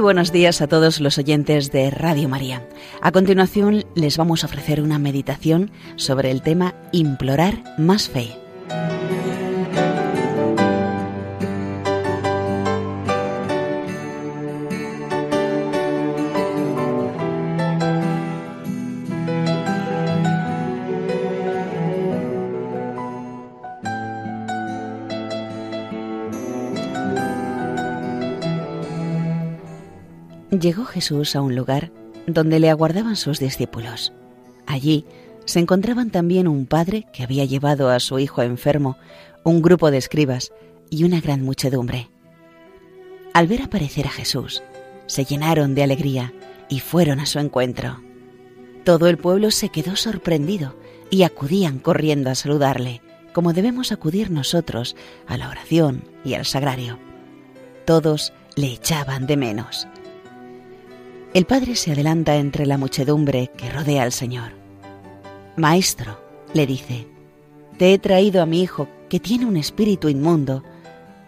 Muy buenos días a todos los oyentes de Radio María. A continuación les vamos a ofrecer una meditación sobre el tema Implorar más fe. Llegó Jesús a un lugar donde le aguardaban sus discípulos. Allí se encontraban también un padre que había llevado a su hijo enfermo, un grupo de escribas y una gran muchedumbre. Al ver aparecer a Jesús, se llenaron de alegría y fueron a su encuentro. Todo el pueblo se quedó sorprendido y acudían corriendo a saludarle, como debemos acudir nosotros a la oración y al sagrario. Todos le echaban de menos. El padre se adelanta entre la muchedumbre que rodea al Señor. Maestro, le dice, te he traído a mi hijo que tiene un espíritu inmundo.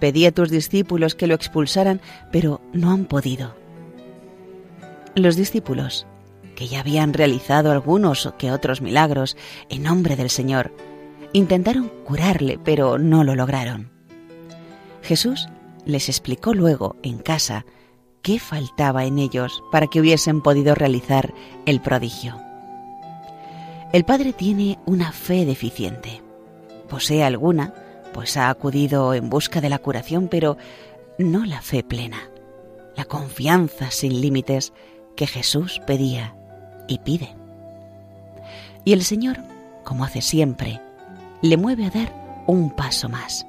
Pedí a tus discípulos que lo expulsaran, pero no han podido. Los discípulos, que ya habían realizado algunos que otros milagros en nombre del Señor, intentaron curarle, pero no lo lograron. Jesús les explicó luego en casa qué faltaba en ellos para que hubiesen podido realizar el prodigio. El padre tiene una fe deficiente. Posee alguna, pues ha acudido en busca de la curación, pero no la fe plena, la confianza sin límites que Jesús pedía y pide. Y el Señor, como hace siempre, le mueve a dar un paso más.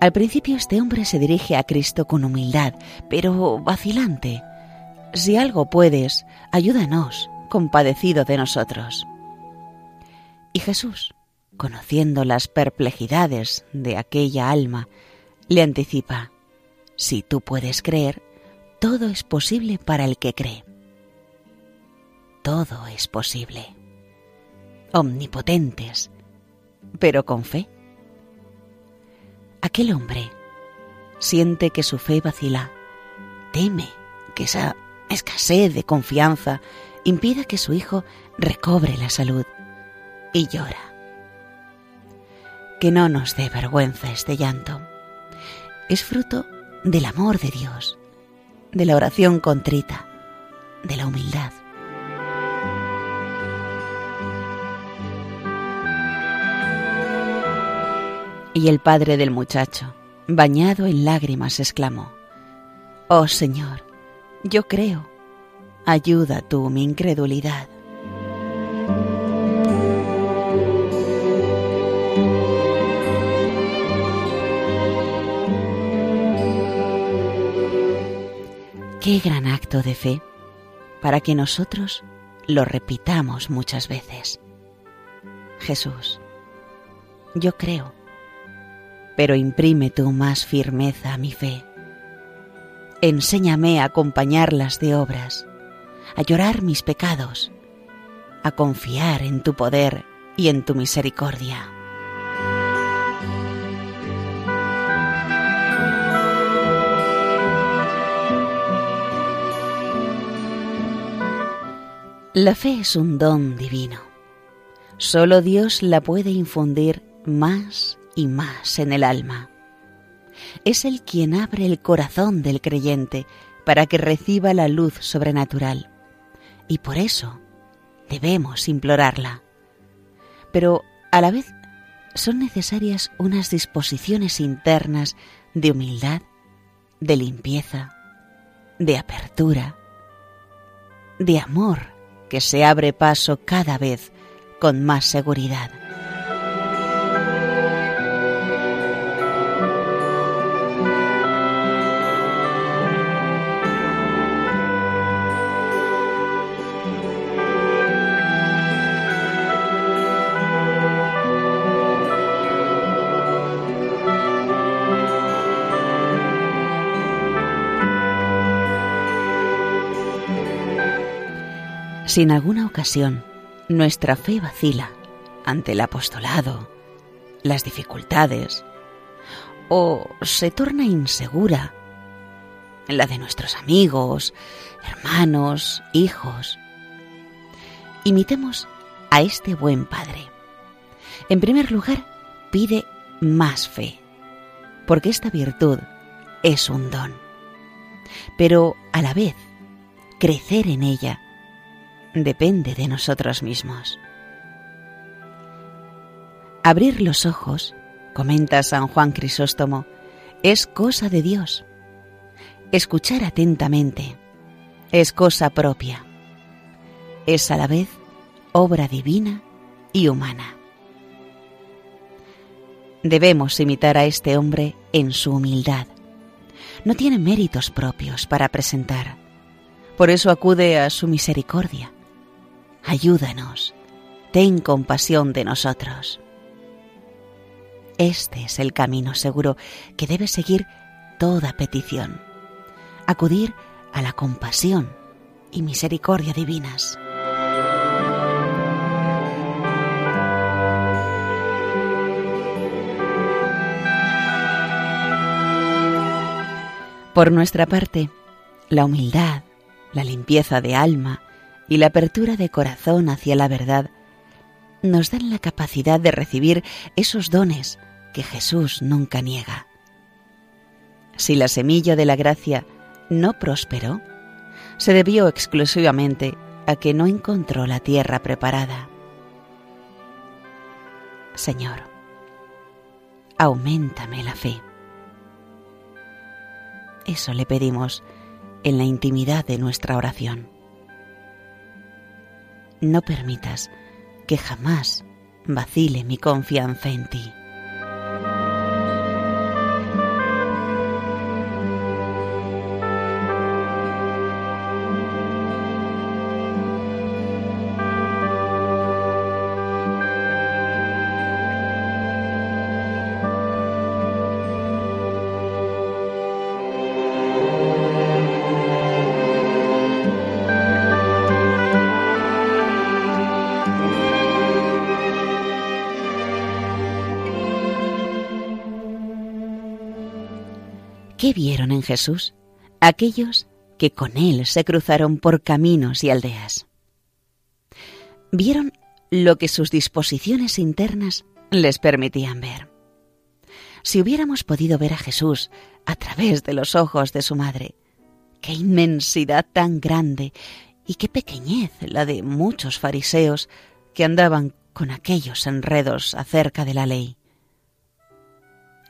Al principio este hombre se dirige a Cristo con humildad, pero vacilante. Si algo puedes, ayúdanos, compadecido de nosotros. Y Jesús, conociendo las perplejidades de aquella alma, le anticipa, si tú puedes creer, todo es posible para el que cree. Todo es posible. Omnipotentes, pero con fe Aquel hombre siente que su fe vacila, teme que esa escasez de confianza impida que su hijo recobre la salud y llora. Que no nos dé vergüenza este llanto. Es fruto del amor de Dios, de la oración contrita, de la humildad. Y el padre del muchacho, bañado en lágrimas, exclamó, Oh Señor, yo creo, ayuda tú mi incredulidad. Qué gran acto de fe para que nosotros lo repitamos muchas veces. Jesús, yo creo pero imprime tú más firmeza a mi fe. Enséñame a acompañarlas de obras, a llorar mis pecados, a confiar en tu poder y en tu misericordia. La fe es un don divino. Solo Dios la puede infundir más y más en el alma. Es el quien abre el corazón del creyente para que reciba la luz sobrenatural. Y por eso debemos implorarla. Pero a la vez son necesarias unas disposiciones internas de humildad, de limpieza, de apertura, de amor que se abre paso cada vez con más seguridad. Si en alguna ocasión nuestra fe vacila ante el apostolado, las dificultades, o se torna insegura, la de nuestros amigos, hermanos, hijos. Imitemos a este buen Padre. En primer lugar, pide más fe, porque esta virtud es un don. Pero a la vez, crecer en ella depende de nosotros mismos. Abrir los ojos, comenta San Juan Crisóstomo, es cosa de Dios. Escuchar atentamente es cosa propia. Es a la vez obra divina y humana. Debemos imitar a este hombre en su humildad. No tiene méritos propios para presentar. Por eso acude a su misericordia. Ayúdanos. Ten compasión de nosotros. Este es el camino seguro que debe seguir toda petición. Acudir a la compasión y misericordia divinas. Por nuestra parte, la humildad, la limpieza de alma y la apertura de corazón hacia la verdad nos dan la capacidad de recibir esos dones que Jesús nunca niega. Si la semilla de la gracia no prosperó, se debió exclusivamente a que no encontró la tierra preparada. Señor, aumentame la fe. Eso le pedimos en la intimidad de nuestra oración. No permitas que jamás vacile mi confianza en ti. ¿Qué vieron en Jesús aquellos que con él se cruzaron por caminos y aldeas? Vieron lo que sus disposiciones internas les permitían ver. Si hubiéramos podido ver a Jesús a través de los ojos de su madre, qué inmensidad tan grande y qué pequeñez la de muchos fariseos que andaban con aquellos enredos acerca de la ley.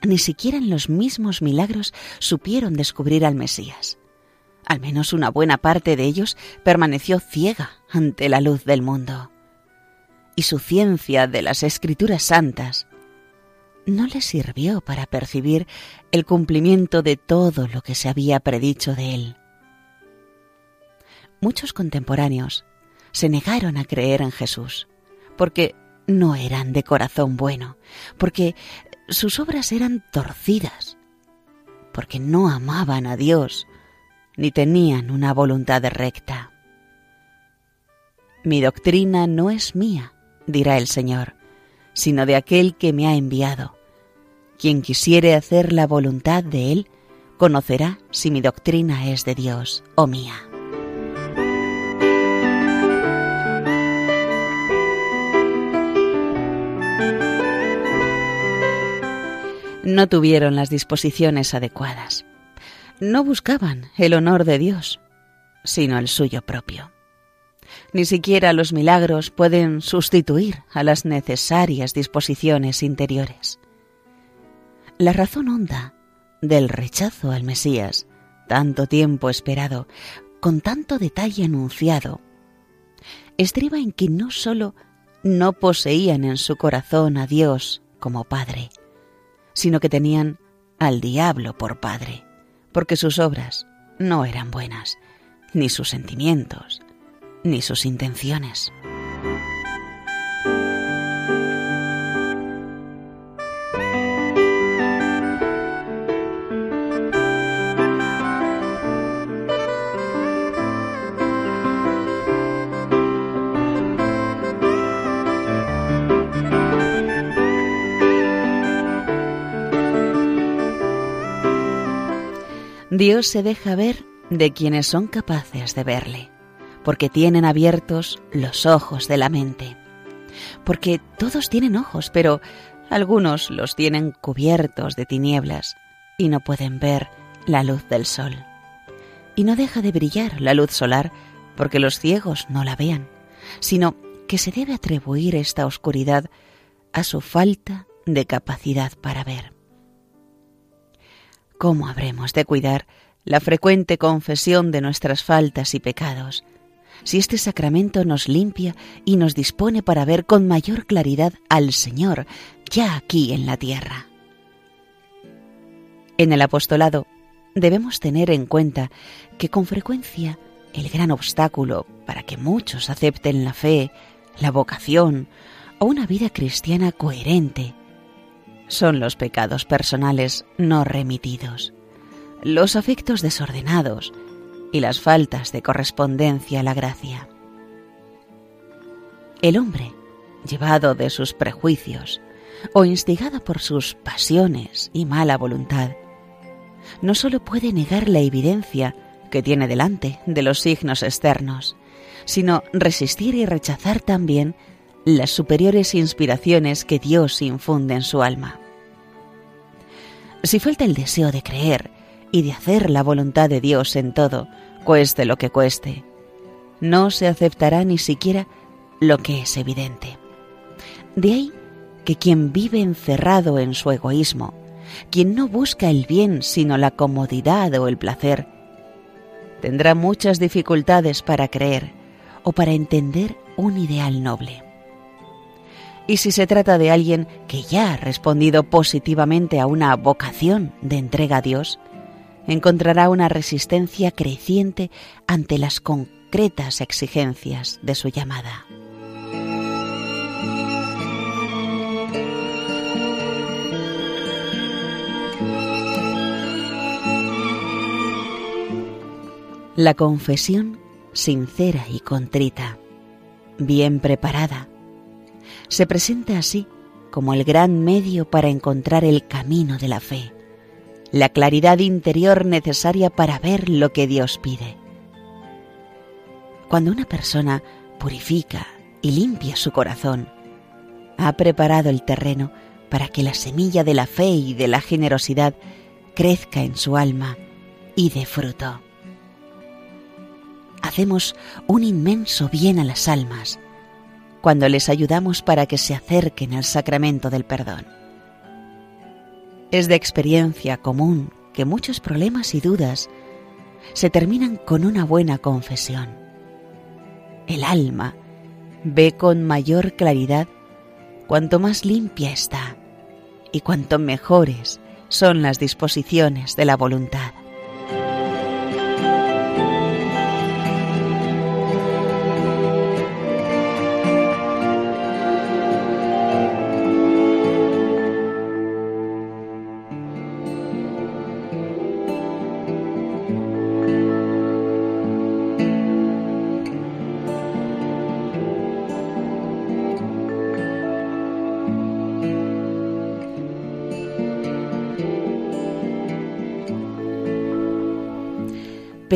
Ni siquiera en los mismos milagros supieron descubrir al Mesías. Al menos una buena parte de ellos permaneció ciega ante la luz del mundo. Y su ciencia de las escrituras santas no les sirvió para percibir el cumplimiento de todo lo que se había predicho de él. Muchos contemporáneos se negaron a creer en Jesús, porque no eran de corazón bueno, porque sus obras eran torcidas, porque no amaban a Dios ni tenían una voluntad recta. Mi doctrina no es mía, dirá el Señor, sino de aquel que me ha enviado. Quien quisiere hacer la voluntad de Él, conocerá si mi doctrina es de Dios o mía. No tuvieron las disposiciones adecuadas. No buscaban el honor de Dios, sino el suyo propio. Ni siquiera los milagros pueden sustituir a las necesarias disposiciones interiores. La razón honda del rechazo al Mesías, tanto tiempo esperado, con tanto detalle anunciado, estriba en que no sólo no poseían en su corazón a Dios como Padre, sino que tenían al diablo por padre, porque sus obras no eran buenas, ni sus sentimientos, ni sus intenciones. Dios se deja ver de quienes son capaces de verle, porque tienen abiertos los ojos de la mente. Porque todos tienen ojos, pero algunos los tienen cubiertos de tinieblas y no pueden ver la luz del sol. Y no deja de brillar la luz solar porque los ciegos no la vean, sino que se debe atribuir esta oscuridad a su falta de capacidad para ver. ¿Cómo habremos de cuidar la frecuente confesión de nuestras faltas y pecados, si este sacramento nos limpia y nos dispone para ver con mayor claridad al Señor ya aquí en la tierra? En el apostolado debemos tener en cuenta que con frecuencia el gran obstáculo para que muchos acepten la fe, la vocación o una vida cristiana coherente son los pecados personales no remitidos, los afectos desordenados y las faltas de correspondencia a la gracia. El hombre, llevado de sus prejuicios o instigado por sus pasiones y mala voluntad, no sólo puede negar la evidencia que tiene delante de los signos externos, sino resistir y rechazar también las superiores inspiraciones que Dios infunde en su alma. Si falta el deseo de creer y de hacer la voluntad de Dios en todo, cueste lo que cueste, no se aceptará ni siquiera lo que es evidente. De ahí que quien vive encerrado en su egoísmo, quien no busca el bien sino la comodidad o el placer, tendrá muchas dificultades para creer o para entender un ideal noble. Y si se trata de alguien que ya ha respondido positivamente a una vocación de entrega a Dios, encontrará una resistencia creciente ante las concretas exigencias de su llamada. La confesión sincera y contrita, bien preparada, se presenta así como el gran medio para encontrar el camino de la fe, la claridad interior necesaria para ver lo que Dios pide. Cuando una persona purifica y limpia su corazón, ha preparado el terreno para que la semilla de la fe y de la generosidad crezca en su alma y dé fruto hacemos un inmenso bien a las almas cuando les ayudamos para que se acerquen al sacramento del perdón. Es de experiencia común que muchos problemas y dudas se terminan con una buena confesión. El alma ve con mayor claridad cuanto más limpia está y cuanto mejores son las disposiciones de la voluntad.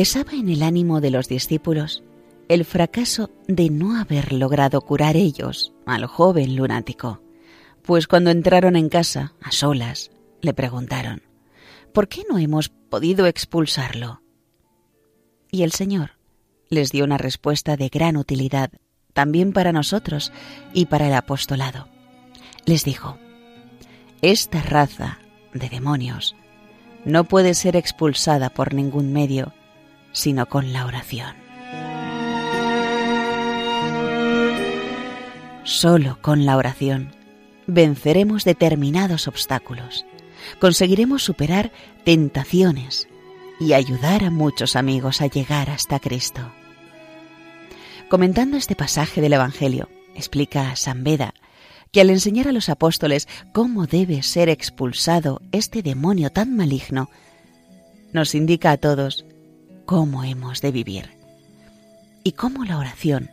Pesaba en el ánimo de los discípulos el fracaso de no haber logrado curar ellos al joven lunático, pues cuando entraron en casa, a solas, le preguntaron, ¿por qué no hemos podido expulsarlo? Y el Señor les dio una respuesta de gran utilidad también para nosotros y para el apostolado. Les dijo, esta raza de demonios no puede ser expulsada por ningún medio sino con la oración. Solo con la oración venceremos determinados obstáculos, conseguiremos superar tentaciones y ayudar a muchos amigos a llegar hasta Cristo. Comentando este pasaje del Evangelio, explica San Beda que al enseñar a los apóstoles cómo debe ser expulsado este demonio tan maligno, nos indica a todos cómo hemos de vivir y cómo la oración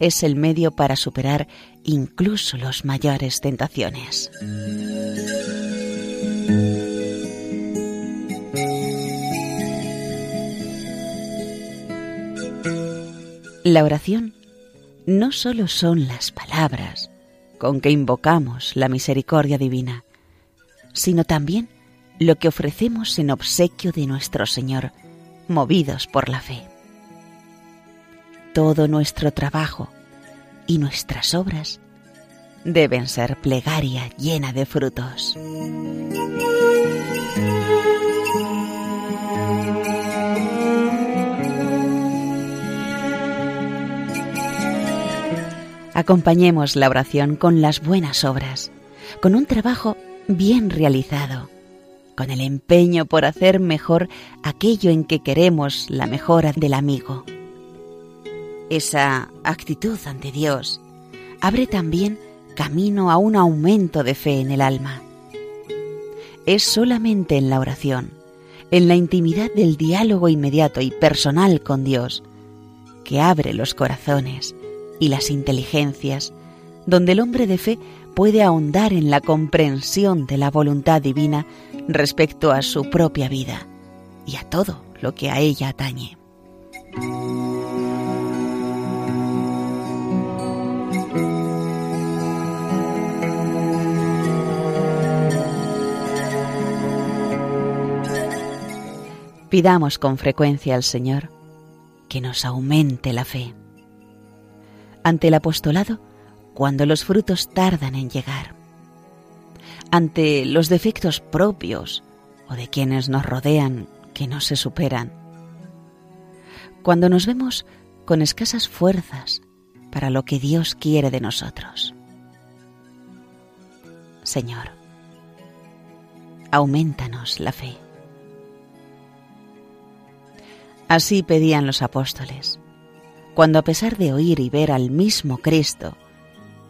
es el medio para superar incluso las mayores tentaciones. La oración no solo son las palabras con que invocamos la misericordia divina, sino también lo que ofrecemos en obsequio de nuestro Señor, movidos por la fe. Todo nuestro trabajo y nuestras obras deben ser plegaria llena de frutos. Acompañemos la oración con las buenas obras, con un trabajo bien realizado, con el empeño por hacer mejor aquello en que queremos la mejora del amigo. Esa actitud ante Dios abre también camino a un aumento de fe en el alma. Es solamente en la oración, en la intimidad del diálogo inmediato y personal con Dios, que abre los corazones y las inteligencias, donde el hombre de fe puede ahondar en la comprensión de la voluntad divina respecto a su propia vida y a todo lo que a ella atañe. Pidamos con frecuencia al Señor que nos aumente la fe. Ante el apostolado, cuando los frutos tardan en llegar. Ante los defectos propios o de quienes nos rodean que no se superan. Cuando nos vemos con escasas fuerzas para lo que Dios quiere de nosotros. Señor, aumentanos la fe. Así pedían los apóstoles, cuando a pesar de oír y ver al mismo Cristo,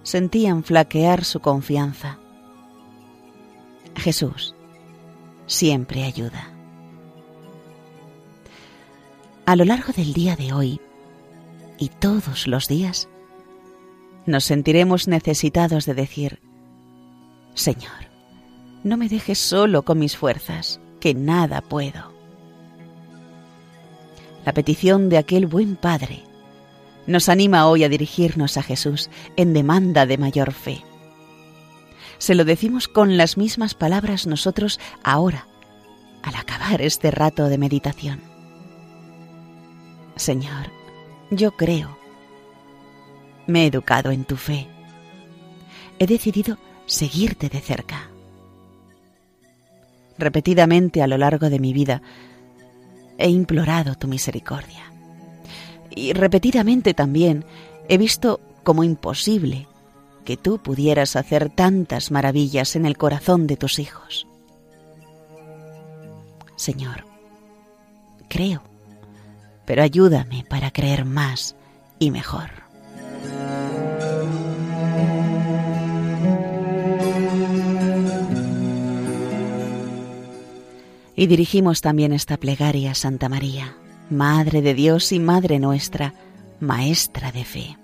sentían flaquear su confianza. Jesús siempre ayuda. A lo largo del día de hoy y todos los días, nos sentiremos necesitados de decir, Señor, no me dejes solo con mis fuerzas, que nada puedo. La petición de aquel buen Padre nos anima hoy a dirigirnos a Jesús en demanda de mayor fe. Se lo decimos con las mismas palabras nosotros ahora, al acabar este rato de meditación. Señor, yo creo. Me he educado en tu fe. He decidido seguirte de cerca. Repetidamente a lo largo de mi vida he implorado tu misericordia y repetidamente también he visto como imposible que tú pudieras hacer tantas maravillas en el corazón de tus hijos. Señor, creo, pero ayúdame para creer más y mejor. Y dirigimos también esta plegaria a Santa María Madre de Dios y Madre nuestra, Maestra de fe.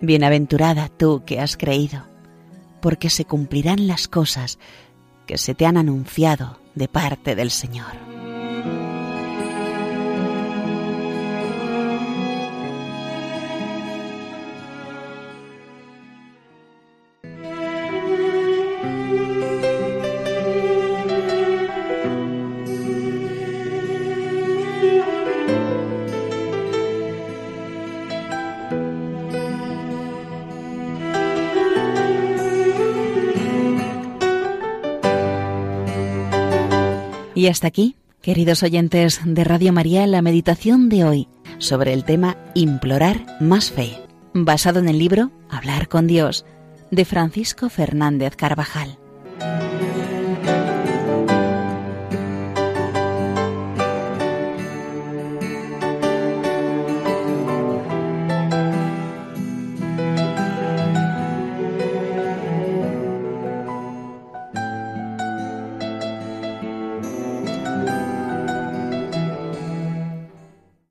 Bienaventurada tú que has creído, porque se cumplirán las cosas que se te han anunciado de parte del Señor. Y hasta aquí, queridos oyentes de Radio María, la meditación de hoy sobre el tema Implorar más fe, basado en el libro Hablar con Dios de Francisco Fernández Carvajal.